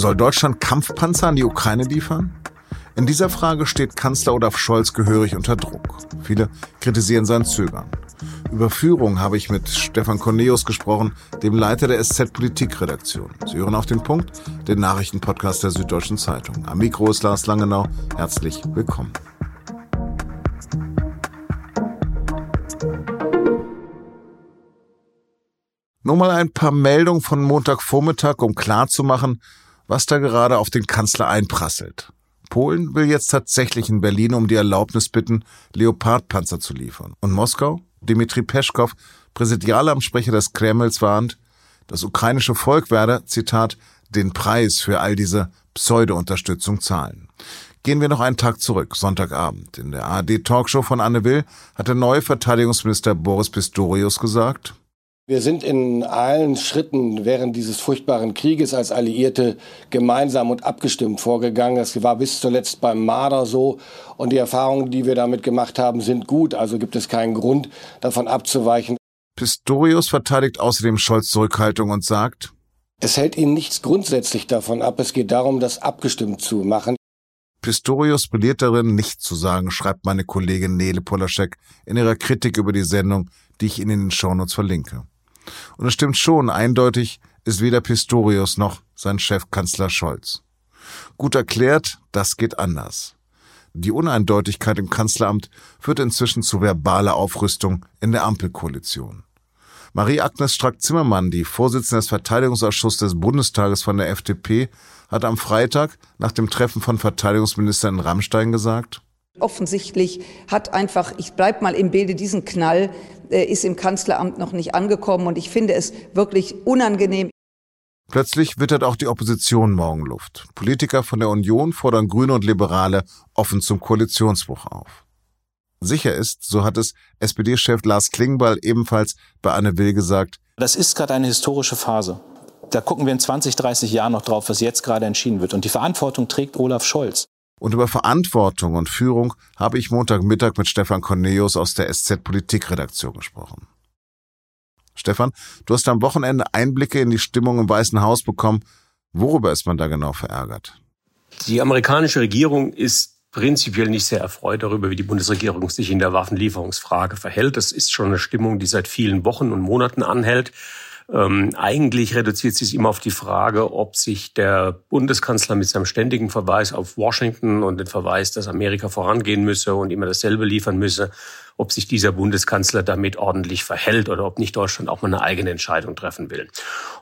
Soll Deutschland Kampfpanzer an die Ukraine liefern? In dieser Frage steht Kanzler Olaf Scholz gehörig unter Druck. Viele kritisieren sein Zögern. Über Führung habe ich mit Stefan Corneus gesprochen, dem Leiter der SZ Politikredaktion. Sie hören auf den Punkt, den Nachrichtenpodcast der Süddeutschen Zeitung. Am Mikro ist Lars Langenau. Herzlich willkommen. Nur mal ein paar Meldungen von Montagvormittag, um klarzumachen, was da gerade auf den Kanzler einprasselt. Polen will jetzt tatsächlich in Berlin um die Erlaubnis bitten, Leopardpanzer zu liefern. Und Moskau? Dmitri Peschkow, Präsidialamtssprecher des Kremls, warnt, das ukrainische Volk werde, Zitat, den Preis für all diese Pseudo-Unterstützung zahlen. Gehen wir noch einen Tag zurück, Sonntagabend. In der ARD-Talkshow von Anne Will hat der neue Verteidigungsminister Boris Pistorius gesagt, wir sind in allen Schritten während dieses furchtbaren Krieges als Alliierte gemeinsam und abgestimmt vorgegangen. Das war bis zuletzt beim Marder so. Und die Erfahrungen, die wir damit gemacht haben, sind gut. Also gibt es keinen Grund, davon abzuweichen. Pistorius verteidigt außerdem Scholz Zurückhaltung und sagt, es hält ihn nichts grundsätzlich davon ab. Es geht darum, das abgestimmt zu machen. Pistorius brilliert darin, nichts zu sagen, schreibt meine Kollegin Nele Polaschek in ihrer Kritik über die Sendung, die ich Ihnen in den Shownotes verlinke. Und es stimmt schon, eindeutig ist weder Pistorius noch sein Chefkanzler Scholz. Gut erklärt, das geht anders. Die Uneindeutigkeit im Kanzleramt führt inzwischen zu verbaler Aufrüstung in der Ampelkoalition. Marie-Agnes Strack-Zimmermann, die Vorsitzende des Verteidigungsausschusses des Bundestages von der FDP, hat am Freitag nach dem Treffen von Verteidigungsministern in Rammstein gesagt, Offensichtlich hat einfach, ich bleib mal im Bilde, diesen Knall ist im Kanzleramt noch nicht angekommen und ich finde es wirklich unangenehm. Plötzlich wittert auch die Opposition Morgenluft. Politiker von der Union fordern Grüne und Liberale offen zum Koalitionsbruch auf. Sicher ist, so hat es SPD-Chef Lars Klingbeil ebenfalls bei Anne Will gesagt, das ist gerade eine historische Phase. Da gucken wir in 20, 30 Jahren noch drauf, was jetzt gerade entschieden wird. Und die Verantwortung trägt Olaf Scholz. Und über Verantwortung und Führung habe ich Montagmittag mit Stefan Cornelius aus der SZ Politikredaktion gesprochen. Stefan, du hast am Wochenende Einblicke in die Stimmung im Weißen Haus bekommen. Worüber ist man da genau verärgert? Die amerikanische Regierung ist prinzipiell nicht sehr erfreut darüber, wie die Bundesregierung sich in der Waffenlieferungsfrage verhält. Das ist schon eine Stimmung, die seit vielen Wochen und Monaten anhält. Ähm, eigentlich reduziert sich immer auf die Frage, ob sich der Bundeskanzler mit seinem ständigen Verweis auf Washington und den Verweis, dass Amerika vorangehen müsse und immer dasselbe liefern müsse, ob sich dieser Bundeskanzler damit ordentlich verhält oder ob nicht Deutschland auch mal eine eigene Entscheidung treffen will.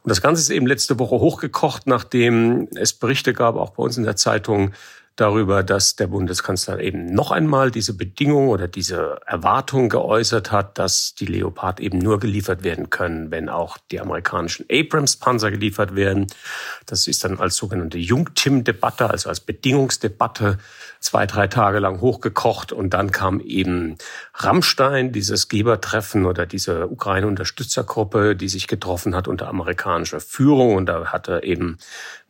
Und das Ganze ist eben letzte Woche hochgekocht, nachdem es Berichte gab, auch bei uns in der Zeitung, darüber, dass der Bundeskanzler eben noch einmal diese Bedingung oder diese Erwartung geäußert hat, dass die Leopard eben nur geliefert werden können, wenn auch die amerikanischen Abrams-Panzer geliefert werden. Das ist dann als sogenannte Jungtim-Debatte, also als Bedingungsdebatte zwei, drei Tage lang hochgekocht und dann kam eben Rammstein, dieses Gebertreffen oder diese Ukraine-Unterstützergruppe, die sich getroffen hat unter amerikanischer Führung und da hatte eben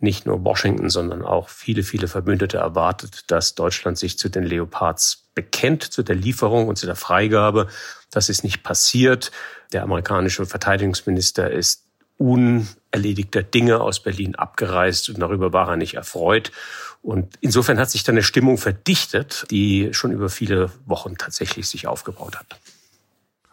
nicht nur Washington, sondern auch viele, viele Verbündete erwartet, dass Deutschland sich zu den Leopards bekennt, zu der Lieferung und zu der Freigabe. Das ist nicht passiert. Der amerikanische Verteidigungsminister ist unerledigter Dinge aus Berlin abgereist und darüber war er nicht erfreut. Und insofern hat sich dann eine Stimmung verdichtet, die schon über viele Wochen tatsächlich sich aufgebaut hat.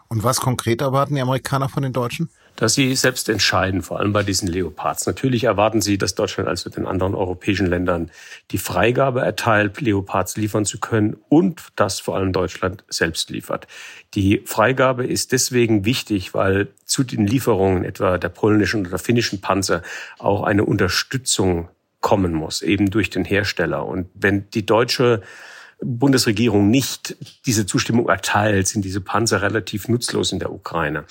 Und was konkret erwarten die Amerikaner von den Deutschen? Dass sie selbst entscheiden, vor allem bei diesen Leopards. Natürlich erwarten sie, dass Deutschland also den anderen europäischen Ländern die Freigabe erteilt, Leopards liefern zu können und dass vor allem Deutschland selbst liefert. Die Freigabe ist deswegen wichtig, weil zu den Lieferungen etwa der polnischen oder finnischen Panzer auch eine Unterstützung kommen muss, eben durch den Hersteller. Und wenn die deutsche Bundesregierung nicht diese Zustimmung erteilt, sind diese Panzer relativ nutzlos in der Ukraine.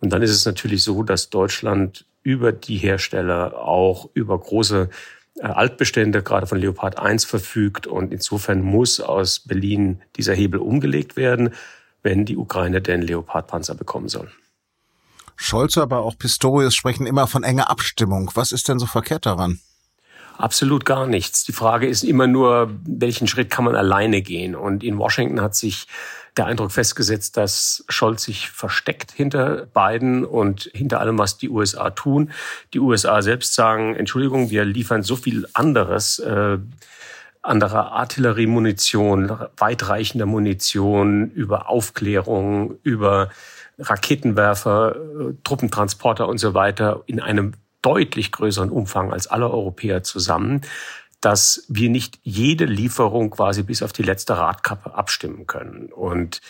Und dann ist es natürlich so, dass Deutschland über die Hersteller auch über große äh, Altbestände, gerade von Leopard 1, verfügt. Und insofern muss aus Berlin dieser Hebel umgelegt werden, wenn die Ukraine den Leopard-Panzer bekommen soll. Scholz, aber auch Pistorius sprechen immer von enger Abstimmung. Was ist denn so verkehrt daran? Absolut gar nichts. Die Frage ist immer nur, welchen Schritt kann man alleine gehen? Und in Washington hat sich der Eindruck festgesetzt, dass Scholz sich versteckt hinter Biden und hinter allem, was die USA tun. Die USA selbst sagen, Entschuldigung, wir liefern so viel anderes. Äh, andere Artilleriemunition, weitreichender Munition, über Aufklärung, über Raketenwerfer, äh, Truppentransporter und so weiter in einem deutlich größeren Umfang als alle Europäer zusammen dass wir nicht jede Lieferung quasi bis auf die letzte Radkappe abstimmen können. Und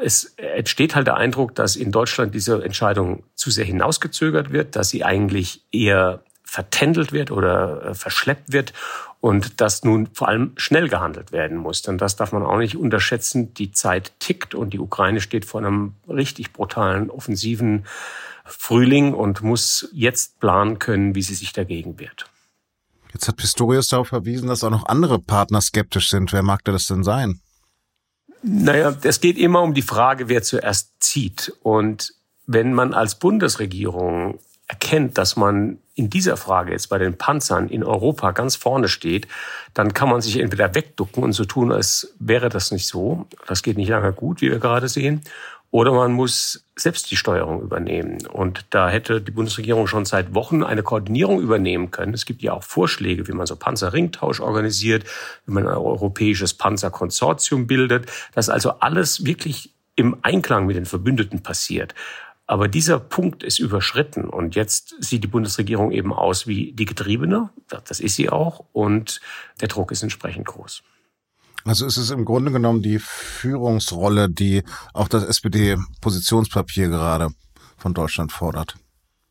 es entsteht halt der Eindruck, dass in Deutschland diese Entscheidung zu sehr hinausgezögert wird, dass sie eigentlich eher vertändelt wird oder äh, verschleppt wird und dass nun vor allem schnell gehandelt werden muss. Denn das darf man auch nicht unterschätzen. Die Zeit tickt und die Ukraine steht vor einem richtig brutalen offensiven Frühling und muss jetzt planen können, wie sie sich dagegen wehrt. Jetzt hat Pistorius darauf verwiesen, dass auch noch andere Partner skeptisch sind. Wer mag das denn sein? Naja, es geht immer um die Frage, wer zuerst zieht. Und wenn man als Bundesregierung erkennt, dass man in dieser Frage jetzt bei den Panzern in Europa ganz vorne steht, dann kann man sich entweder wegducken und so tun, als wäre das nicht so. Das geht nicht lange gut, wie wir gerade sehen. Oder man muss selbst die Steuerung übernehmen. Und da hätte die Bundesregierung schon seit Wochen eine Koordinierung übernehmen können. Es gibt ja auch Vorschläge, wie man so Panzerringtausch organisiert, wie man ein europäisches Panzerkonsortium bildet, dass also alles wirklich im Einklang mit den Verbündeten passiert. Aber dieser Punkt ist überschritten und jetzt sieht die Bundesregierung eben aus wie die Getriebene. Das ist sie auch und der Druck ist entsprechend groß. Also ist es im Grunde genommen die Führungsrolle, die auch das SPD-Positionspapier gerade von Deutschland fordert.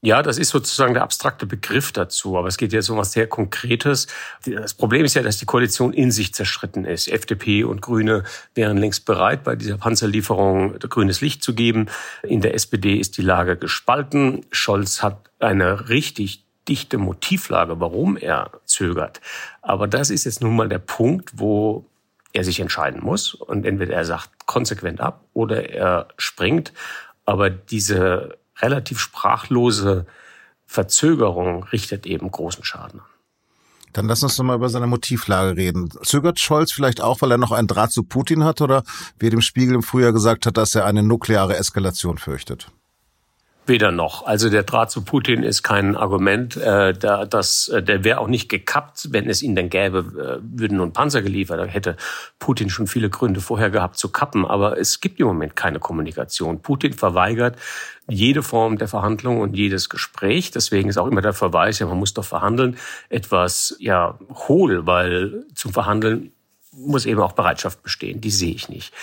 Ja, das ist sozusagen der abstrakte Begriff dazu, aber es geht jetzt um was sehr Konkretes. Das Problem ist ja, dass die Koalition in sich zerschritten ist. FDP und Grüne wären längst bereit, bei dieser Panzerlieferung grünes Licht zu geben. In der SPD ist die Lage gespalten. Scholz hat eine richtig dichte Motivlage, warum er zögert. Aber das ist jetzt nun mal der Punkt, wo er sich entscheiden muss. Und entweder er sagt konsequent ab oder er springt. Aber diese relativ sprachlose Verzögerung richtet eben großen Schaden an. Dann lass uns doch mal über seine Motivlage reden. Zögert Scholz vielleicht auch, weil er noch einen Draht zu Putin hat oder wie er dem Spiegel im Frühjahr gesagt hat, dass er eine nukleare Eskalation fürchtet? Weder noch. Also der Draht zu Putin ist kein Argument. Äh, da, das, äh, der wäre auch nicht gekappt, wenn es ihn denn gäbe, äh, würden nun Panzer geliefert. Da hätte Putin schon viele Gründe vorher gehabt zu kappen. Aber es gibt im Moment keine Kommunikation. Putin verweigert jede Form der Verhandlung und jedes Gespräch. Deswegen ist auch immer der Verweis, ja, man muss doch verhandeln, etwas ja hohl, weil zum Verhandeln muss eben auch Bereitschaft bestehen. Die sehe ich nicht.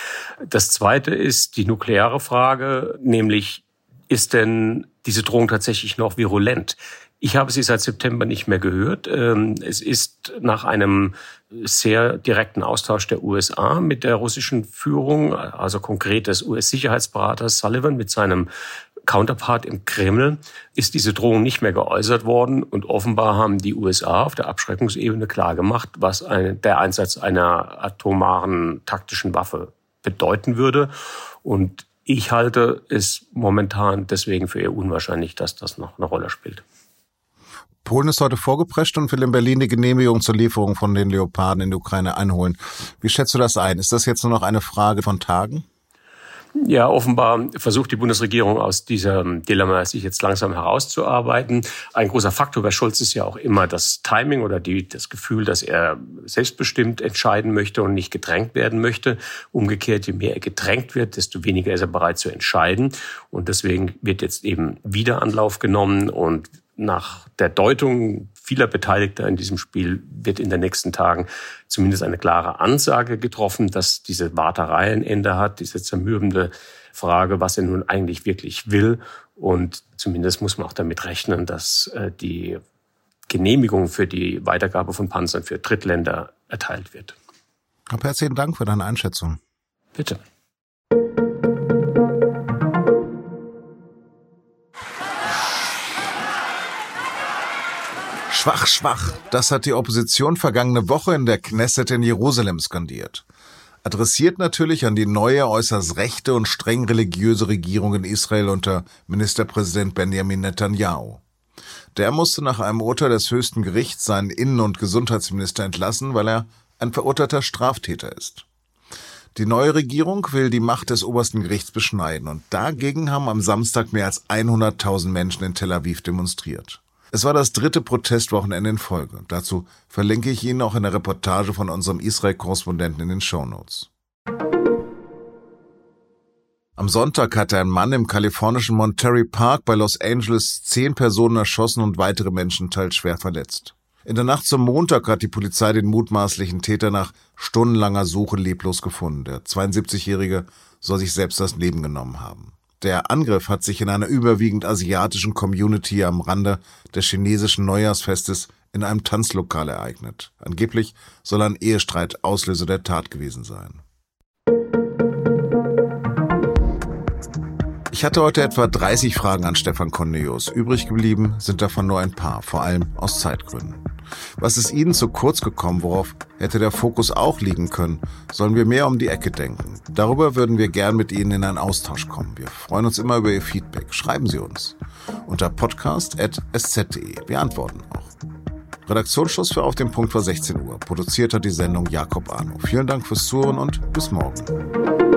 Das Zweite ist die nukleare Frage, nämlich ist denn diese Drohung tatsächlich noch virulent? Ich habe sie seit September nicht mehr gehört. Ähm, es ist nach einem sehr direkten Austausch der USA mit der russischen Führung, also konkret des US-Sicherheitsberaters Sullivan mit seinem Counterpart im Kreml, ist diese Drohung nicht mehr geäußert worden. Und offenbar haben die USA auf der Abschreckungsebene klargemacht, was der Einsatz einer atomaren taktischen Waffe bedeuten würde. Und ich halte es momentan deswegen für eher unwahrscheinlich, dass das noch eine Rolle spielt. Polen ist heute vorgeprescht und will in Berlin die Genehmigung zur Lieferung von den Leoparden in die Ukraine einholen. Wie schätzt du das ein? Ist das jetzt nur noch eine Frage von Tagen? Ja, offenbar versucht die Bundesregierung aus diesem Dilemma sich jetzt langsam herauszuarbeiten. Ein großer Faktor bei Schulz ist ja auch immer das Timing oder die, das Gefühl, dass er selbstbestimmt entscheiden möchte und nicht gedrängt werden möchte. Umgekehrt, je mehr er gedrängt wird, desto weniger ist er bereit zu entscheiden. Und deswegen wird jetzt eben wieder Anlauf genommen und nach der Deutung vieler Beteiligter in diesem Spiel wird in den nächsten Tagen zumindest eine klare Ansage getroffen, dass diese Warterei ein Ende hat, diese zermürbende Frage, was er nun eigentlich wirklich will. Und zumindest muss man auch damit rechnen, dass äh, die Genehmigung für die Weitergabe von Panzern für Drittländer erteilt wird. Herzlichen Dank für deine Einschätzung. Bitte. Schwach, schwach. Das hat die Opposition vergangene Woche in der Knesset in Jerusalem skandiert. Adressiert natürlich an die neue, äußerst rechte und streng religiöse Regierung in Israel unter Ministerpräsident Benjamin Netanyahu. Der musste nach einem Urteil des höchsten Gerichts seinen Innen- und Gesundheitsminister entlassen, weil er ein verurteilter Straftäter ist. Die neue Regierung will die Macht des obersten Gerichts beschneiden und dagegen haben am Samstag mehr als 100.000 Menschen in Tel Aviv demonstriert. Es war das dritte Protestwochenende in Folge. Dazu verlinke ich Ihnen auch in der Reportage von unserem Israel-Korrespondenten in den Shownotes. Am Sonntag hatte ein Mann im kalifornischen Monterey Park bei Los Angeles zehn Personen erschossen und weitere Menschen teils schwer verletzt. In der Nacht zum Montag hat die Polizei den mutmaßlichen Täter nach stundenlanger Suche leblos gefunden. Der 72-Jährige soll sich selbst das Leben genommen haben. Der Angriff hat sich in einer überwiegend asiatischen Community am Rande des chinesischen Neujahrsfestes in einem Tanzlokal ereignet. Angeblich soll ein Ehestreit Auslöser der Tat gewesen sein. Ich hatte heute etwa 30 Fragen an Stefan Cornelius. Übrig geblieben sind davon nur ein paar, vor allem aus Zeitgründen. Was ist Ihnen zu kurz gekommen? Worauf hätte der Fokus auch liegen können? Sollen wir mehr um die Ecke denken? Darüber würden wir gern mit Ihnen in einen Austausch kommen. Wir freuen uns immer über Ihr Feedback. Schreiben Sie uns unter podcast.sz.de. Wir antworten auch. Redaktionsschluss für Auf dem Punkt war 16 Uhr. Produziert hat die Sendung Jakob Arno. Vielen Dank fürs Zuhören und bis morgen.